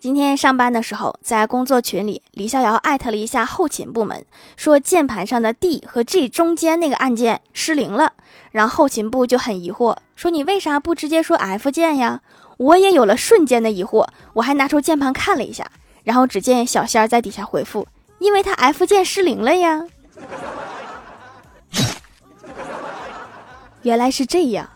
今天上班的时候在工作群里李逍遥艾特了一下后勤部门说键盘上的 d 和 g 中间那个按键失灵了然后后勤部就很疑惑说你为啥不直接说 f 键呀？我也有了瞬间的疑惑我还拿出键盘看了一下然后只见小仙儿在底下回复因为他 f 键失灵了呀。原来是这样。